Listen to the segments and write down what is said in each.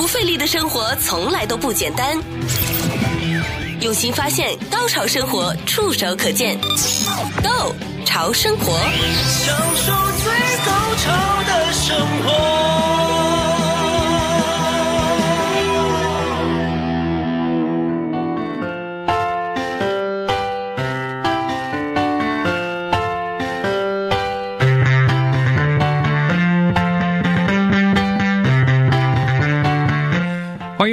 不费力的生活从来都不简单。用心发现，高潮生活触手可见 Go 潮生活，享受最高潮的生活。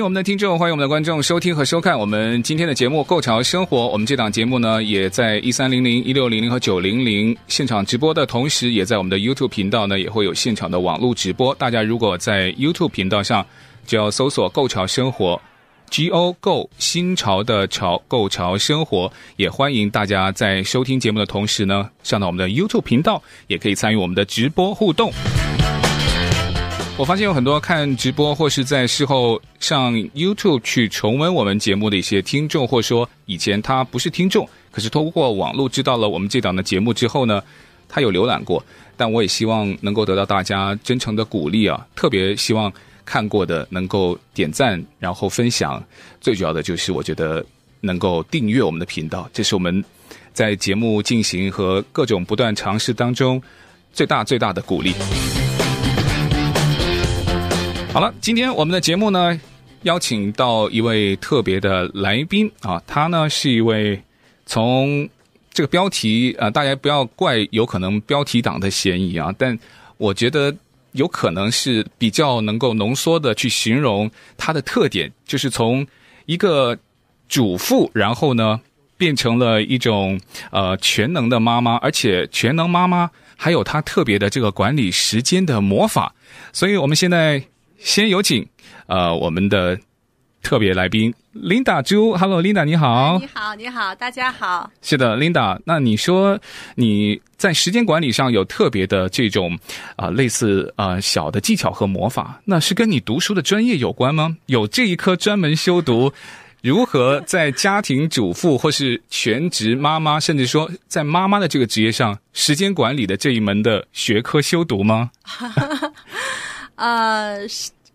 我们的听众，欢迎我们的观众收听和收看我们今天的节目《Go 潮生活》。我们这档节目呢，也在一三零零、一六零零和九零零现场直播的同时，也在我们的 YouTube 频道呢，也会有现场的网络直播。大家如果在 YouTube 频道上，就要搜索 “Go 潮生活 ”，G O Go 新潮的潮，Go 潮生活。也欢迎大家在收听节目的同时呢，上到我们的 YouTube 频道，也可以参与我们的直播互动。我发现有很多看直播或是在事后上 YouTube 去重温我们节目的一些听众，或说以前他不是听众，可是通过网络知道了我们这档的节目之后呢，他有浏览过。但我也希望能够得到大家真诚的鼓励啊，特别希望看过的能够点赞，然后分享。最主要的就是我觉得能够订阅我们的频道，这是我们在节目进行和各种不断尝试当中最大最大的鼓励。好了，今天我们的节目呢，邀请到一位特别的来宾啊，他呢是一位从这个标题啊，大家不要怪有可能标题党的嫌疑啊，但我觉得有可能是比较能够浓缩的去形容他的特点，就是从一个主妇，然后呢变成了一种呃全能的妈妈，而且全能妈妈还有她特别的这个管理时间的魔法，所以我们现在。先有请，呃，我们的特别来宾 Linda 朱，Hello，Linda，你好。你好，你好，大家好。是的，Linda，那你说你在时间管理上有特别的这种啊、呃，类似啊、呃、小的技巧和魔法，那是跟你读书的专业有关吗？有这一科专门修读如何在家庭主妇或是全职妈妈，甚至说在妈妈的这个职业上时间管理的这一门的学科修读吗？呃，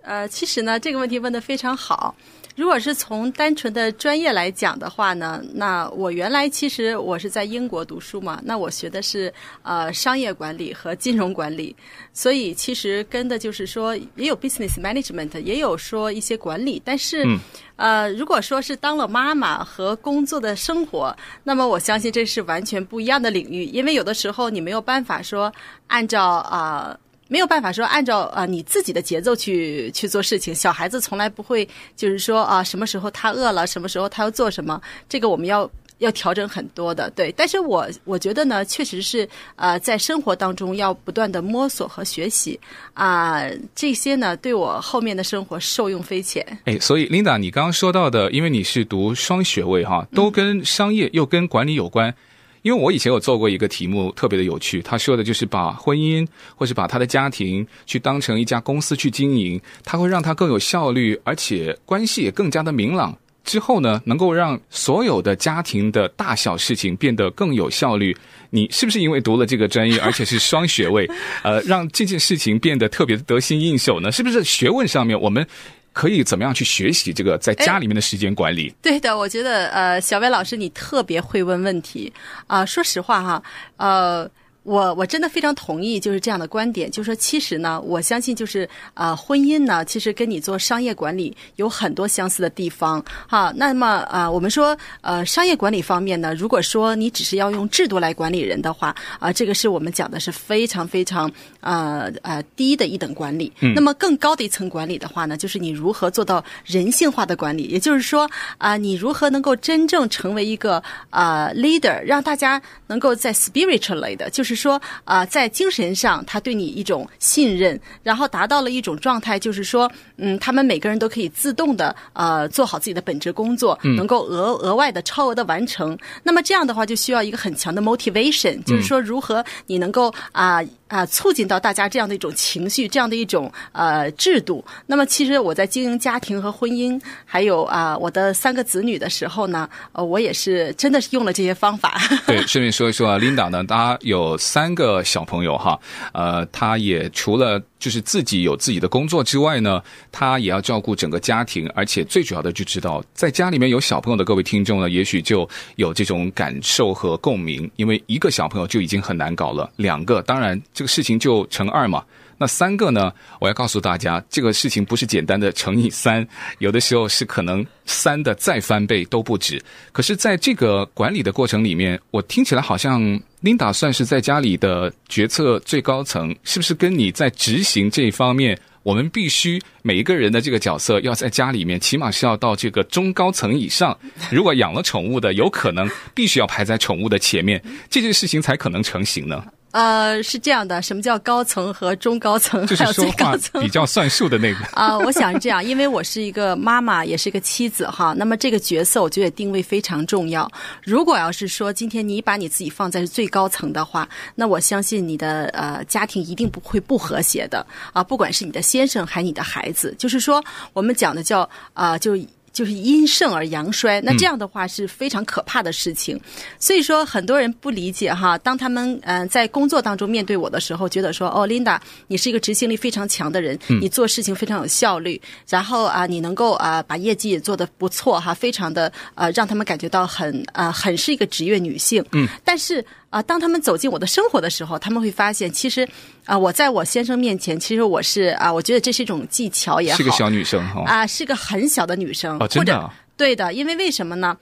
呃，其实呢，这个问题问得非常好。如果是从单纯的专业来讲的话呢，那我原来其实我是在英国读书嘛，那我学的是呃商业管理和金融管理，所以其实跟的就是说也有 business management，也有说一些管理，但是、嗯、呃，如果说是当了妈妈和工作的生活，那么我相信这是完全不一样的领域，因为有的时候你没有办法说按照啊。呃没有办法说按照啊、你自己的节奏去去做事情，小孩子从来不会就是说啊、什么时候他饿了，什么时候他要做什么，这个我们要要调整很多的，对。但是我我觉得呢，确实是呃在生活当中要不断的摸索和学习啊、这些呢对我后面的生活受用匪浅。哎，所以 Linda，你刚刚说到的，因为你是读双学位哈，都跟商业又跟管理有关。因为我以前有做过一个题目，特别的有趣。他说的就是把婚姻或是把他的家庭去当成一家公司去经营，他会让他更有效率，而且关系也更加的明朗。之后呢，能够让所有的家庭的大小事情变得更有效率。你是不是因为读了这个专业，而且是双学位，呃，让这件事情变得特别得心应手呢？是不是学问上面我们？可以怎么样去学习这个在家里面的时间管理？对的，我觉得呃，小薇老师你特别会问问题啊，呃，说实话哈，呃。我我真的非常同意，就是这样的观点，就是说，其实呢，我相信就是呃，婚姻呢，其实跟你做商业管理有很多相似的地方，哈。那么啊、呃，我们说呃，商业管理方面呢，如果说你只是要用制度来管理人的话，啊、呃，这个是我们讲的是非常非常呃呃低的一等管理。嗯。那么更高的一层管理的话呢，就是你如何做到人性化的管理，也就是说啊、呃，你如何能够真正成为一个啊 leader，让大家能够在 spiritually 的，就是。就是说啊、呃，在精神上，他对你一种信任，然后达到了一种状态，就是说，嗯，他们每个人都可以自动的呃做好自己的本职工作，能够额额外的超额的完成。那么这样的话，就需要一个很强的 motivation，就是说，如何你能够啊。呃啊，促进到大家这样的一种情绪，这样的一种呃制度。那么，其实我在经营家庭和婚姻，还有啊我的三个子女的时候呢，呃，我也是真的是用了这些方法。对，顺便说一说啊，Linda 呢，她有三个小朋友哈，呃，她也除了就是自己有自己的工作之外呢，她也要照顾整个家庭，而且最主要的就知道，在家里面有小朋友的各位听众呢，也许就有这种感受和共鸣，因为一个小朋友就已经很难搞了，两个当然。这个事情就乘二嘛，那三个呢？我要告诉大家，这个事情不是简单的乘以三，有的时候是可能三的再翻倍都不止。可是，在这个管理的过程里面，我听起来好像 Linda 算是在家里的决策最高层，是不是跟你在执行这一方面，我们必须每一个人的这个角色要在家里面，起码是要到这个中高层以上。如果养了宠物的，有可能必须要排在宠物的前面，这件事情才可能成型呢？呃，是这样的，什么叫高层和中高层，还有最高层？比较算数的那个 啊、呃，我想是这样，因为我是一个妈妈，也是一个妻子哈。那么这个角色，我觉得定位非常重要。如果要是说今天你把你自己放在最高层的话，那我相信你的呃家庭一定不会不和谐的啊，不管是你的先生还是你的孩子，就是说我们讲的叫啊、呃，就。就是阴盛而阳衰，那这样的话是非常可怕的事情。嗯、所以说，很多人不理解哈，当他们嗯、呃、在工作当中面对我的时候，觉得说哦，Linda，你是一个执行力非常强的人，你做事情非常有效率，嗯、然后啊，你能够啊把业绩也做得不错哈，非常的呃让他们感觉到很啊很是一个职业女性。嗯，但是。啊，当他们走进我的生活的时候，他们会发现，其实啊，我在我先生面前，其实我是啊，我觉得这是一种技巧也好，是个小女生哈，啊，是个很小的女生，哦，真的，对的，因为为什么呢？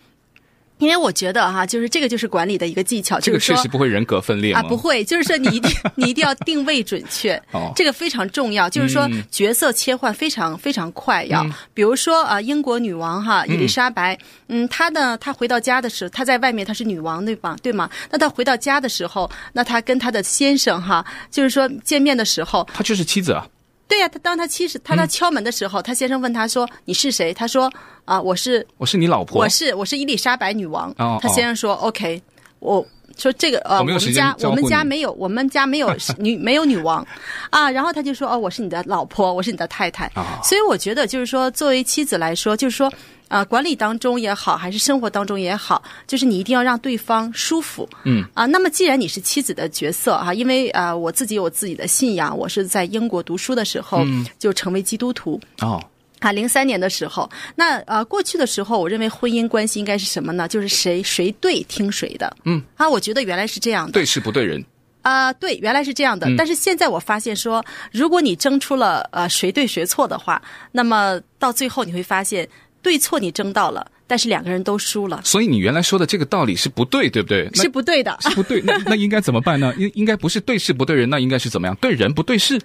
因为我觉得哈，就是这个就是管理的一个技巧，这个确实不会人格分裂啊，不会，就是说你一定 你一定要定位准确，哦，这个非常重要，就是说角色切换非常非常快，要比如说啊，英国女王哈伊丽莎白，嗯，她呢，她回到家的时候，她在外面她是女王对吧？对吗？那她回到家的时候，那她跟她的先生哈，就是说见面的时候，她就是妻子啊。对呀、啊，他当他七十他他敲门的时候，嗯、他先生问他说：“你是谁？”他说：“啊，我是我是你老婆，我是我是伊丽莎白女王。哦”他先生说、哦、：“OK，我说这个呃，我，们家我们家没有我们家没有女没有女王啊。”然后他就说：“哦，我是你的老婆，我是你的太太。哦”所以我觉得就是说，作为妻子来说，就是说。啊、呃，管理当中也好，还是生活当中也好，就是你一定要让对方舒服。嗯啊，那么既然你是妻子的角色哈，因为啊、呃，我自己有自己的信仰，我是在英国读书的时候就成为基督徒。哦、嗯，啊，零三年的时候，那呃，过去的时候，我认为婚姻关系应该是什么呢？就是谁谁对听谁的。嗯啊，我觉得原来是这样的，对事不对人。啊、呃，对，原来是这样的。嗯、但是现在我发现说，如果你争出了呃谁对谁错的话，那么到最后你会发现。对错你争到了，但是两个人都输了。所以你原来说的这个道理是不对，对不对？是不对的，是不对。那那应该怎么办呢？应应该不是对事不对人，那应该是怎么样？对人不对事？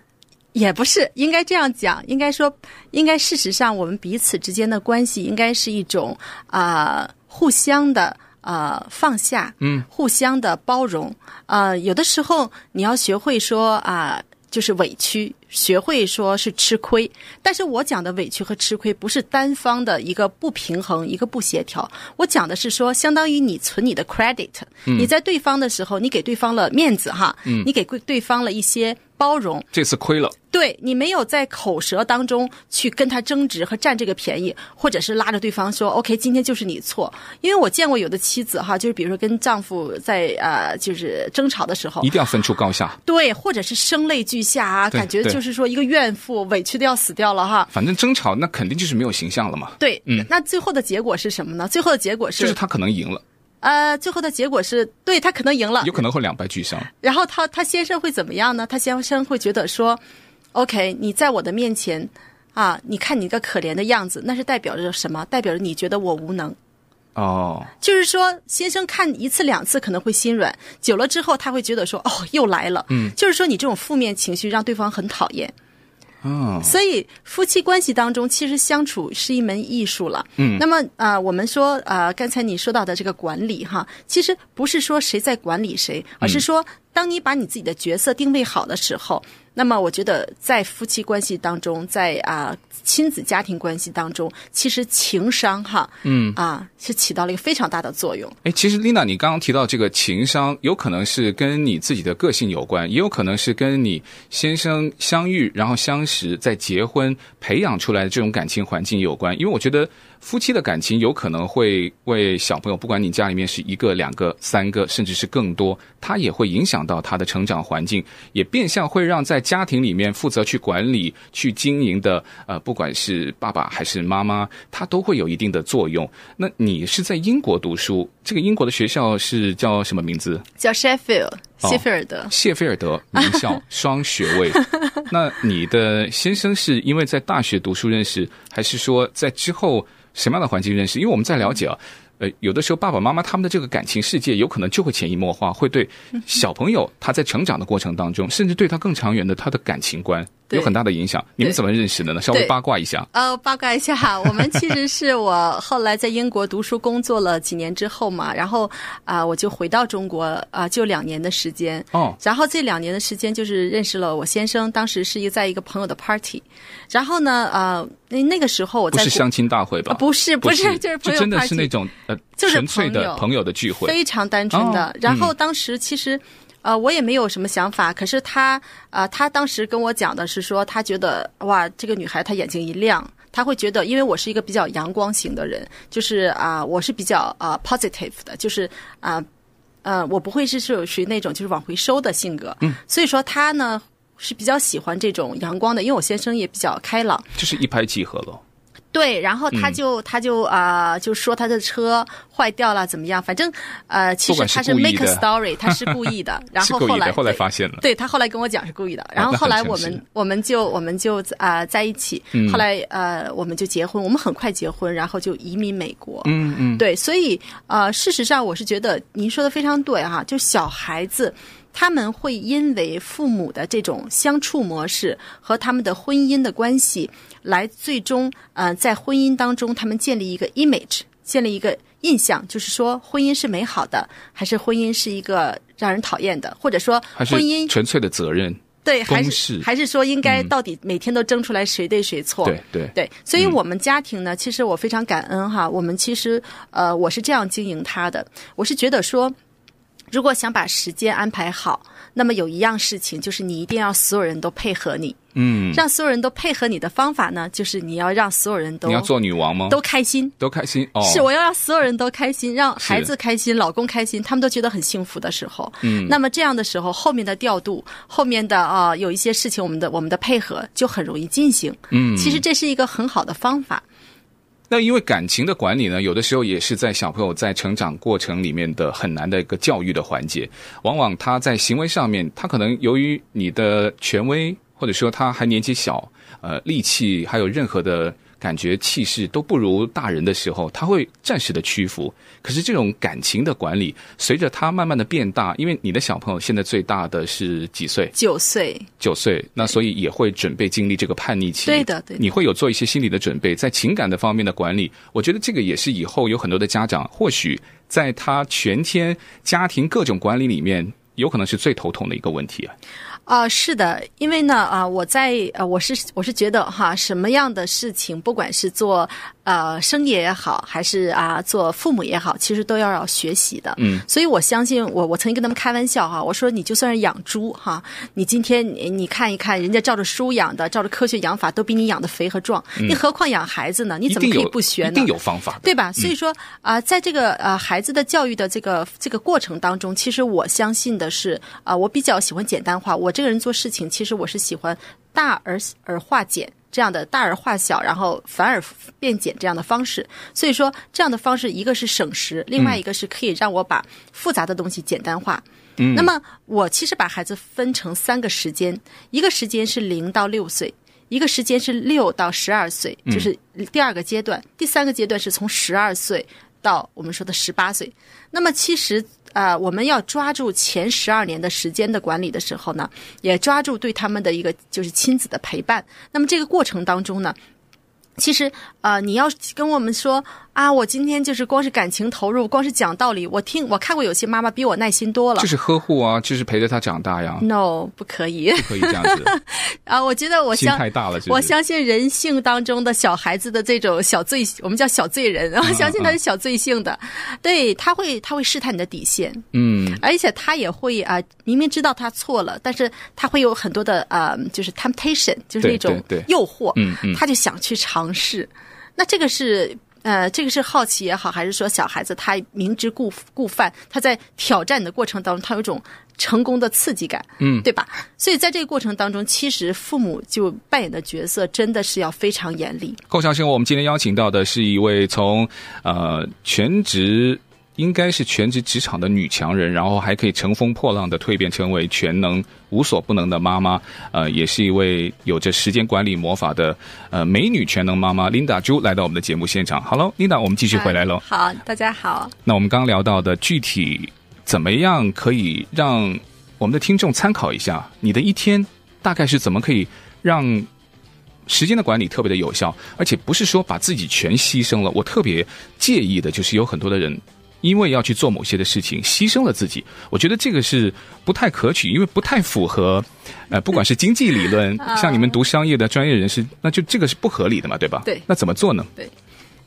也不是，应该这样讲。应该说，应该事实上，我们彼此之间的关系应该是一种啊、呃，互相的啊、呃、放下，嗯，互相的包容。啊、呃，有的时候你要学会说啊。呃就是委屈，学会说是吃亏，但是我讲的委屈和吃亏不是单方的一个不平衡，一个不协调。我讲的是说，相当于你存你的 credit，嗯，你在对方的时候，你给对方了面子哈，嗯，你给对方了一些。包容，这次亏了。对，你没有在口舌当中去跟他争执和占这个便宜，或者是拉着对方说 “OK，今天就是你错”。因为我见过有的妻子哈，就是比如说跟丈夫在呃，就是争吵的时候，一定要分出高下。对，或者是声泪俱下啊，感觉就是说一个怨妇委屈的要死掉了哈。反正争吵那肯定就是没有形象了嘛。对，嗯，那最后的结果是什么呢？最后的结果是，就是他可能赢了。呃，最后的结果是对他可能赢了，有可能会两败俱伤。然后他他先生会怎么样呢？他先生会觉得说，OK，你在我的面前啊，你看你个可怜的样子，那是代表着什么？代表着你觉得我无能。哦，就是说，先生看一次两次可能会心软，久了之后他会觉得说，哦，又来了。嗯，就是说你这种负面情绪让对方很讨厌。嗯，所以夫妻关系当中，其实相处是一门艺术了。嗯，那么啊、呃，我们说啊、呃，刚才你说到的这个管理哈，其实不是说谁在管理谁，而是说，当你把你自己的角色定位好的时候，那么我觉得在夫妻关系当中，在啊、呃、亲子家庭关系当中，其实情商哈，嗯啊是起到了一个非常大的作用。哎，其实 Lina，你刚刚提到这个情商，有可能是跟你自己的个性有关，也有可能是跟你先生相遇然后相识再结婚培养出来的这种感情环境有关。因为我觉得。夫妻的感情有可能会为小朋友，不管你家里面是一个、两个、三个，甚至是更多，他也会影响到他的成长环境，也变相会让在家庭里面负责去管理、去经营的，呃，不管是爸爸还是妈妈，他都会有一定的作用。那你是在英国读书，这个英国的学校是叫什么名字？叫 Sheffield，谢菲尔德。哦，谢菲尔德名校，双学位。那你的先生是因为在大学读书认识，还是说在之后？什么样的环境认识？因为我们在了解啊，呃，有的时候爸爸妈妈他们的这个感情世界，有可能就会潜移默化，会对小朋友他在成长的过程当中，甚至对他更长远的他的感情观。有很大的影响，你们怎么认识的呢？稍微八卦一下。呃，八卦一下哈，我们其实是我后来在英国读书工作了几年之后嘛，然后啊、呃，我就回到中国啊、呃，就两年的时间。哦。然后这两年的时间就是认识了我先生，当时是一个在一个朋友的 party，然后呢，呃，那那个时候我在不是相亲大会吧？呃、不是，不是，就是朋友真的是那种呃，就是纯粹的朋友的聚会，非常单纯的。哦、然后当时其实。呃，我也没有什么想法，可是他，呃，他当时跟我讲的是说，他觉得哇，这个女孩她眼睛一亮，他会觉得，因为我是一个比较阳光型的人，就是啊、呃，我是比较啊、呃、positive 的，就是啊，呃，呃，我不会是是属于那种就是往回收的性格，嗯，所以说他呢是比较喜欢这种阳光的，因为我先生也比较开朗，就是一拍即合了。对，然后他就、嗯、他就啊、呃，就说他的车坏掉了，怎么样？反正呃，其实他是 make a story，他是故意的。然后后来后来发现了，对，他后来跟我讲是故意的。然后后来我们、哦、我们就我们就啊、呃、在一起。后来呃我们就结婚，我们很快结婚，然后就移民美国。嗯嗯。对，所以呃事实上我是觉得您说的非常对哈，就小孩子。他们会因为父母的这种相处模式和他们的婚姻的关系，来最终呃在婚姻当中，他们建立一个 image，建立一个印象，就是说婚姻是美好的，还是婚姻是一个让人讨厌的，或者说婚姻纯粹的责任对，还是还是说应该到底每天都争出来谁对谁错？对对对，所以我们家庭呢，其实我非常感恩哈，我们其实呃我是这样经营他的，我是觉得说。如果想把时间安排好，那么有一样事情就是你一定要所有人都配合你。嗯，让所有人都配合你的方法呢，就是你要让所有人都你要做女王吗？都开心，都开心。哦，是我要让所有人都开心，让孩子开心，老公开心，他们都觉得很幸福的时候。嗯，那么这样的时候，后面的调度，后面的啊、呃，有一些事情，我们的我们的配合就很容易进行。嗯，其实这是一个很好的方法。那因为感情的管理呢，有的时候也是在小朋友在成长过程里面的很难的一个教育的环节。往往他在行为上面，他可能由于你的权威，或者说他还年纪小，呃，力气还有任何的。感觉气势都不如大人的时候，他会暂时的屈服。可是这种感情的管理，随着他慢慢的变大，因为你的小朋友现在最大的是几岁？九岁。九岁，那所以也会准备经历这个叛逆期。对的，对的。你会有做一些心理的准备，在情感的方面的管理，我觉得这个也是以后有很多的家长，或许在他全天家庭各种管理里面，有可能是最头痛的一个问题啊。啊、呃，是的，因为呢，啊、呃，我在呃，我是我是觉得哈，什么样的事情，不管是做呃生意也好，还是啊、呃、做父母也好，其实都要要学习的。嗯，所以我相信我，我曾经跟他们开玩笑哈，我说你就算是养猪哈，你今天你你看一看，人家照着书养的，照着科学养法，都比你养的肥和壮，你、嗯、何况养孩子呢？你怎么可以不学呢？一定有方法，对吧？所以说啊、呃，在这个呃孩子的教育的这个这个过程当中，其实我相信的是啊、呃，我比较喜欢简单化，我。这个人做事情，其实我是喜欢大而而化简这样的大而化小，然后反而变简这样的方式。所以说，这样的方式一个是省时，另外一个是可以让我把复杂的东西简单化。嗯，那么我其实把孩子分成三个时间，一个时间是零到六岁，一个时间是六到十二岁，就是第二个阶段，第三个阶段是从十二岁到我们说的十八岁。那么其实。啊、我们要抓住前十二年的时间的管理的时候呢，也抓住对他们的一个就是亲子的陪伴。那么这个过程当中呢，其实、呃，你要跟我们说啊，我今天就是光是感情投入，光是讲道理。我听我看过有些妈妈比我耐心多了，就是呵护啊，就是陪着他长大呀。No，不可以，不可以这样子。啊！我觉得我相心太大了是是，我相信人性当中的小孩子的这种小罪，我们叫小罪人，我相信他是小罪性的，嗯嗯、对他会他会试探你的底线，嗯，而且他也会啊，明明知道他错了，但是他会有很多的呃，就是 temptation，就是那种诱惑，嗯嗯，他就想去尝试，那这个是。呃，这个是好奇也好，还是说小孩子他明知故故犯，他在挑战的过程当中，他有一种成功的刺激感，嗯，对吧？所以在这个过程当中，其实父母就扮演的角色真的是要非常严厉。构想生活，我们今天邀请到的是一位从呃全职。应该是全职职场的女强人，然后还可以乘风破浪的蜕变成为全能无所不能的妈妈，呃，也是一位有着时间管理魔法的呃美女全能妈妈 Linda 朱来到我们的节目现场。Hello，Linda，我们继续回来喽。好，大家好。那我们刚聊到的具体怎么样可以让我们的听众参考一下，你的一天大概是怎么可以让时间的管理特别的有效，而且不是说把自己全牺牲了。我特别介意的就是有很多的人。因为要去做某些的事情，牺牲了自己，我觉得这个是不太可取，因为不太符合，呃，不管是经济理论，像你们读商业的专业人士，那就这个是不合理的嘛，对吧？对。那怎么做呢？对，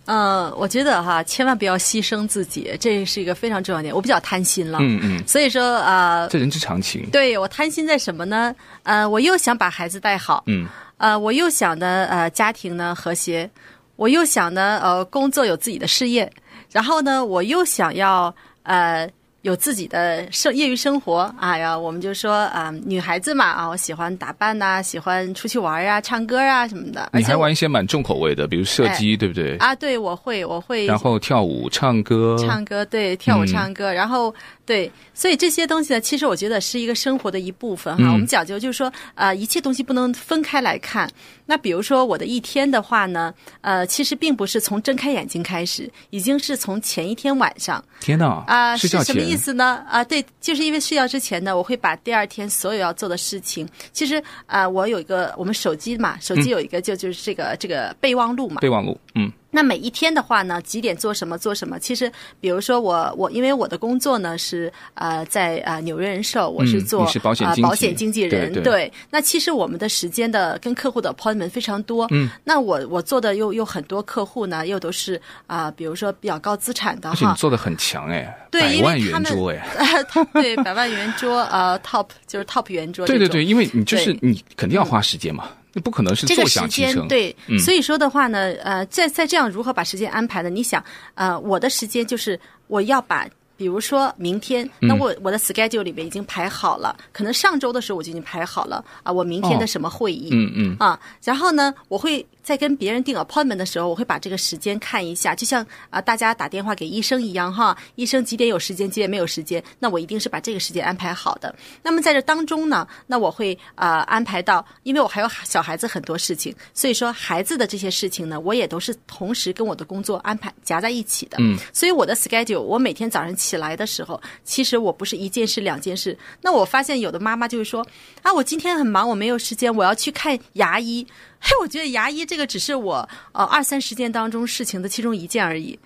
呃，我觉得哈，千万不要牺牲自己，这是一个非常重要的点。我比较贪心了，嗯嗯，所以说呃，这人之常情。对，我贪心在什么呢？呃，我又想把孩子带好，嗯，呃，我又想呢，呃，家庭呢和谐，我又想呢，呃，工作有自己的事业。然后呢，我又想要呃有自己的生业余生活，哎呀，我们就说啊、呃，女孩子嘛啊，我喜欢打扮呐、啊，喜欢出去玩啊，唱歌啊什么的。你还玩一些蛮重口味的，比如射击，对不对？啊，对，我会，我会。然后跳舞、唱歌。唱歌，对，跳舞、唱歌，嗯、然后。对，所以这些东西呢，其实我觉得是一个生活的一部分哈。嗯、我们讲究就是说，呃，一切东西不能分开来看。那比如说我的一天的话呢，呃，其实并不是从睁开眼睛开始，已经是从前一天晚上。天哪！啊、呃，是什么意思呢？啊、呃，对，就是因为睡觉之前呢，我会把第二天所有要做的事情，其实啊、呃，我有一个我们手机嘛，手机有一个就就是这个、嗯、这个备忘录嘛。备忘录，嗯。那每一天的话呢，几点做什么做什么？其实，比如说我我因为我的工作呢是呃在呃纽约人寿，我是做、嗯、是保险经纪、呃、保险经纪人。对，对，对，那其实我们的时间的跟客户的 appointment 非常多。嗯。那我我做的又又很多客户呢，又都是啊、呃，比如说比较高资产的哈。而且你做的很强哎。对，百万圆桌哎。对，百万圆桌呃 top 就是 top 圆桌。对对对，因为你就是你肯定要花时间嘛。嗯那不可能是坐享其成。这个时间对，嗯、所以说的话呢，呃，在在这样如何把时间安排呢？你想，呃，我的时间就是我要把。比如说明天，那我我的 schedule 里面已经排好了，嗯、可能上周的时候我就已经排好了啊，我明天的什么会议，哦、嗯嗯啊，然后呢，我会在跟别人订 appointment 的时候，我会把这个时间看一下，就像啊大家打电话给医生一样哈，医生几点有时间，几点没有时间，那我一定是把这个时间安排好的。那么在这当中呢，那我会啊安排到，因为我还有小孩子很多事情，所以说孩子的这些事情呢，我也都是同时跟我的工作安排夹在一起的。嗯，所以我的 schedule，我每天早上起。起来的时候，其实我不是一件事两件事。那我发现有的妈妈就是说啊，我今天很忙，我没有时间，我要去看牙医。嘿，我觉得牙医这个只是我呃二三十件当中事情的其中一件而已。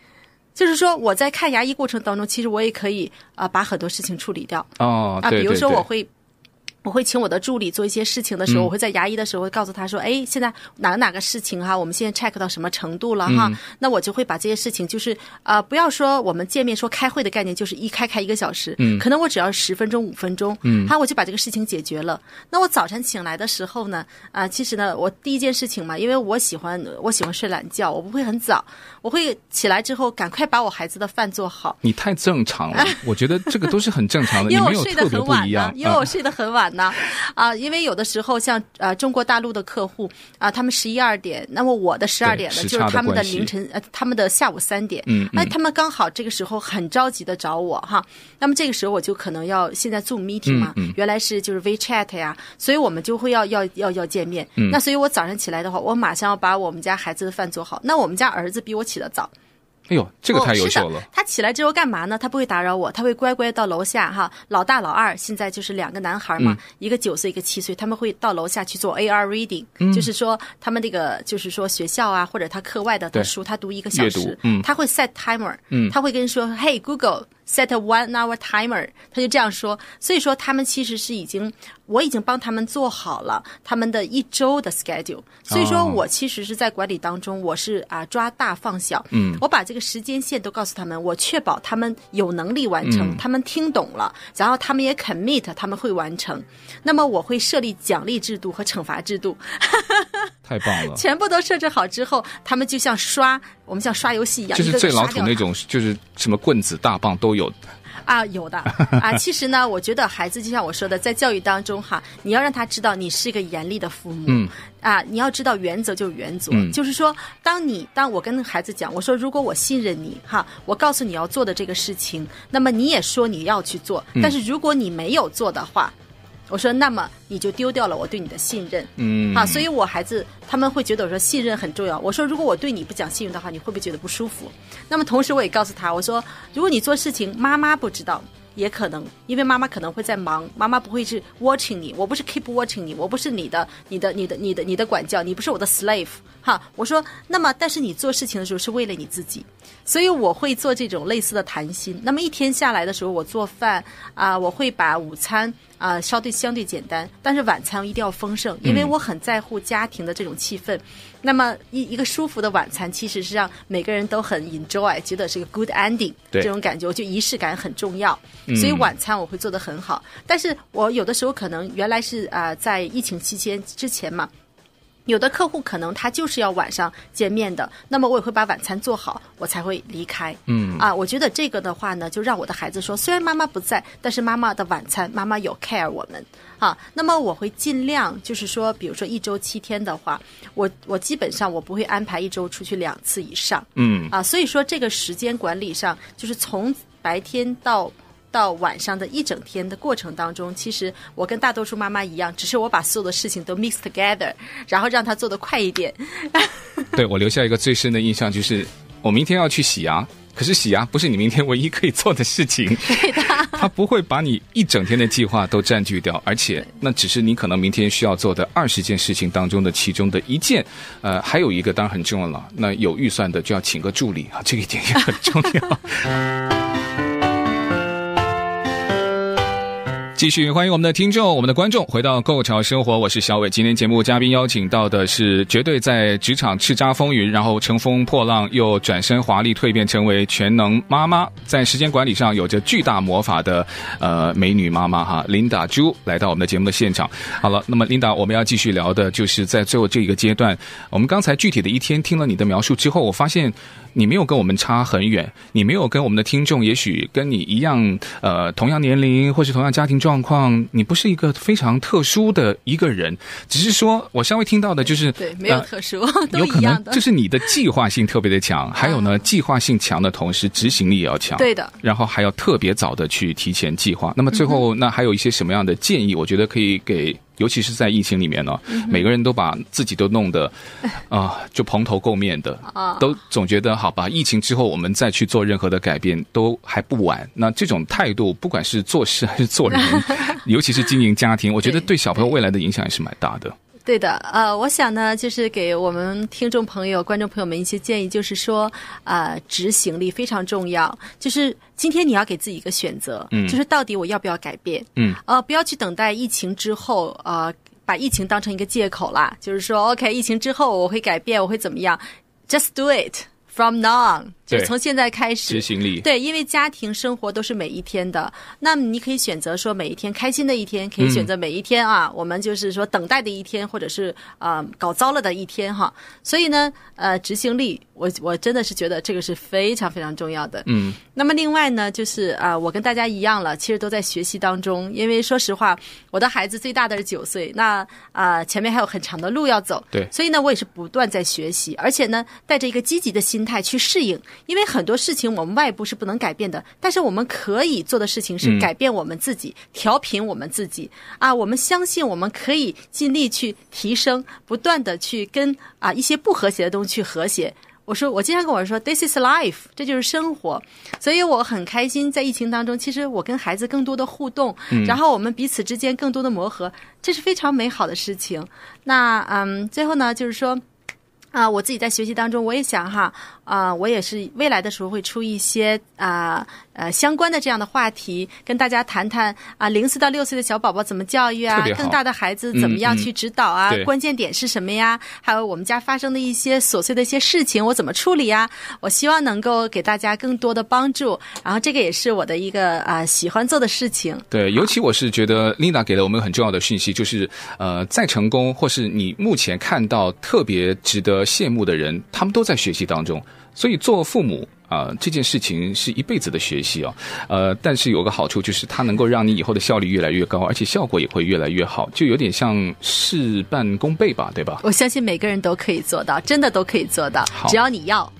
就是说我在看牙医过程当中，其实我也可以啊、呃、把很多事情处理掉。哦，啊，比如说我会。我会请我的助理做一些事情的时候，嗯、我会在牙医的时候会告诉他说：“哎，现在哪个哪个事情哈，我们现在 check 到什么程度了哈？嗯、那我就会把这些事情，就是啊、呃，不要说我们见面说开会的概念，就是一开开一个小时，嗯，可能我只要十分钟五分钟，嗯，好，我就把这个事情解决了。那我早晨醒来的时候呢，啊、呃，其实呢，我第一件事情嘛，因为我喜欢我喜欢睡懒觉，我不会很早，我会起来之后赶快把我孩子的饭做好。你太正常了，我觉得这个都是很正常的，因为我你没有特别不一样，因为我睡得很晚呢，啊。因为有的时候像呃中国大陆的客户啊，他们十一二点，那么我的十二点呢，就是他们的凌晨呃，他们的下午三点，嗯，那他们刚好这个时候很着急的找我哈，那么这个时候我就可能要现在 Zoom meeting 嘛，嗯嗯、原来是就是 WeChat 呀，所以我们就会要要要要见面，嗯，那所以我早上起来的话，我马上要把我们家孩子的饭做好，那我们家儿子比我起得早。哎呦，这个太优秀了。哦、他起来之后干嘛呢？他不会打扰我，他会乖乖到楼下哈。老大老二现在就是两个男孩嘛，嗯、一个九岁，一个七岁，他们会到楼下去做 AR reading，、嗯、就是说他们那个就是说学校啊或者他课外的书，他读一个小时，嗯，他会 set timer，嗯，他会跟说，Hey Google。Set a one hour timer，他就这样说。所以说，他们其实是已经，我已经帮他们做好了他们的一周的 schedule。所以说我其实是在管理当中，我是啊抓大放小。嗯，我把这个时间线都告诉他们，我确保他们有能力完成，嗯、他们听懂了，然后他们也 commit，他们会完成。那么我会设立奖励制度和惩罚制度。太棒了！全部都设置好之后，他们就像刷我们像刷游戏一样，就是最老土那种，就是什么棍子、大棒都有。啊，有的。啊。其实呢，我觉得孩子就像我说的，在教育当中哈，你要让他知道你是一个严厉的父母，嗯。啊，你要知道原则就是原则，嗯、就是说，当你当我跟孩子讲，我说如果我信任你哈，我告诉你要做的这个事情，那么你也说你要去做，但是如果你没有做的话。我说，那么你就丢掉了我对你的信任，嗯，啊，所以我孩子他们会觉得我说信任很重要。我说，如果我对你不讲信用的话，你会不会觉得不舒服？那么同时我也告诉他，我说，如果你做事情妈妈不知道。也可能，因为妈妈可能会在忙，妈妈不会是 watching 你，我不是 keep watching 你，我不是你的、你的、你的、你的、你的管教，你不是我的 slave，哈。我说，那么，但是你做事情的时候是为了你自己，所以我会做这种类似的谈心。那么一天下来的时候，我做饭啊、呃，我会把午餐啊、呃、稍对相对简单，但是晚餐一定要丰盛，因为我很在乎家庭的这种气氛。嗯那么一一个舒服的晚餐，其实是让每个人都很 enjoy，觉得是一个 good ending，这种感觉，我觉得仪式感很重要。所以晚餐我会做得很好。嗯、但是我有的时候可能原来是啊、呃，在疫情期间之前嘛。有的客户可能他就是要晚上见面的，那么我也会把晚餐做好，我才会离开。嗯啊，我觉得这个的话呢，就让我的孩子说，虽然妈妈不在，但是妈妈的晚餐，妈妈有 care 我们啊。那么我会尽量就是说，比如说一周七天的话，我我基本上我不会安排一周出去两次以上。嗯啊，所以说这个时间管理上，就是从白天到。到晚上的一整天的过程当中，其实我跟大多数妈妈一样，只是我把所有的事情都 mix together，然后让她做得快一点。对，我留下一个最深的印象就是，我明天要去洗牙，可是洗牙不是你明天唯一可以做的事情。对的。他不会把你一整天的计划都占据掉，而且那只是你可能明天需要做的二十件事情当中的其中的一件。呃，还有一个当然很重要了，那有预算的就要请个助理啊，这个一点也很重要。继续欢迎我们的听众，我们的观众回到《购潮生活》，我是小伟。今天节目嘉宾邀请到的是绝对在职场叱咤风云，然后乘风破浪又转身华丽蜕变成为全能妈妈，在时间管理上有着巨大魔法的呃美女妈妈哈，Linda 朱来到我们的节目的现场。好了，那么 Linda，我们要继续聊的就是在最后这个阶段，我们刚才具体的一天听了你的描述之后，我发现。你没有跟我们差很远，你没有跟我们的听众，也许跟你一样，呃，同样年龄或是同样家庭状况，你不是一个非常特殊的一个人，只是说我稍微听到的就是，对，没有特殊，呃、有可能就是你的计划性特别的强，还有呢，计划性强的同时执行力也要强，对的，然后还要特别早的去提前计划。那么最后，那还有一些什么样的建议？我觉得可以给。尤其是在疫情里面呢，每个人都把自己都弄得 啊、呃，就蓬头垢面的，都总觉得好吧，疫情之后我们再去做任何的改变都还不晚。那这种态度，不管是做事还是做人，尤其是经营家庭，我觉得对小朋友未来的影响也是蛮大的。对的，呃，我想呢，就是给我们听众朋友、观众朋友们一些建议，就是说，呃，执行力非常重要。就是今天你要给自己一个选择，嗯，就是到底我要不要改变，嗯，呃，不要去等待疫情之后，呃，把疫情当成一个借口啦。就是说，OK，疫情之后我会改变，我会怎么样？Just do it from now on。就是从现在开始，执行力。对，因为家庭生活都是每一天的，那么你可以选择说每一天开心的一天，可以选择每一天啊，嗯、我们就是说等待的一天，或者是啊、呃、搞糟了的一天哈。所以呢，呃，执行力，我我真的是觉得这个是非常非常重要的。嗯。那么另外呢，就是啊、呃，我跟大家一样了，其实都在学习当中。因为说实话，我的孩子最大的是九岁，那啊、呃、前面还有很长的路要走。对。所以呢，我也是不断在学习，而且呢，带着一个积极的心态去适应。因为很多事情我们外部是不能改变的，但是我们可以做的事情是改变我们自己，嗯、调频我们自己啊！我们相信我们可以尽力去提升，不断的去跟啊一些不和谐的东西去和谐。我我说我经常跟我说，This is life，这就是生活。所以我很开心，在疫情当中，其实我跟孩子更多的互动，嗯、然后我们彼此之间更多的磨合，这是非常美好的事情。那嗯，最后呢，就是说。啊，我自己在学习当中，我也想哈，啊，我也是未来的时候会出一些啊呃相关的这样的话题，跟大家谈谈啊，零岁到六岁的小宝宝怎么教育啊，更大的孩子怎么样去指导啊，嗯嗯、关键点是什么呀？还有我们家发生的一些琐碎的一些事情，我怎么处理呀？我希望能够给大家更多的帮助，然后这个也是我的一个啊喜欢做的事情。对，尤其我是觉得 Linda 给了我们很重要的讯息，就是呃，再成功或是你目前看到特别值得。羡慕的人，他们都在学习当中，所以做父母啊、呃，这件事情是一辈子的学习哦。呃，但是有个好处就是，它能够让你以后的效率越来越高，而且效果也会越来越好，就有点像事半功倍吧，对吧？我相信每个人都可以做到，真的都可以做到，只要你要。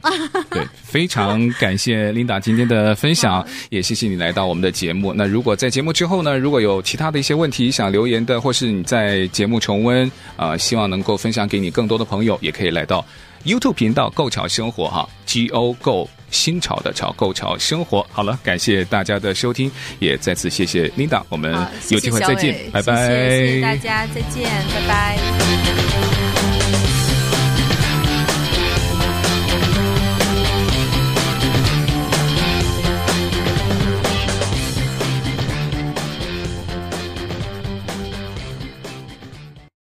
对，非常感谢 Linda 今天的分享，也谢谢你来到我们的节目。那如果在节目之后呢，如果有其他的一些问题想留言的，或是你在节目重温啊、呃，希望能够分享给你更多的朋友，也可以来到。YouTube 频道“购潮生活”哈，G O Go 新潮的潮，购潮生活。好了，感谢大家的收听，也再次谢谢 Linda，我们有机会再见，拜拜。谢谢大家，再见，拜拜。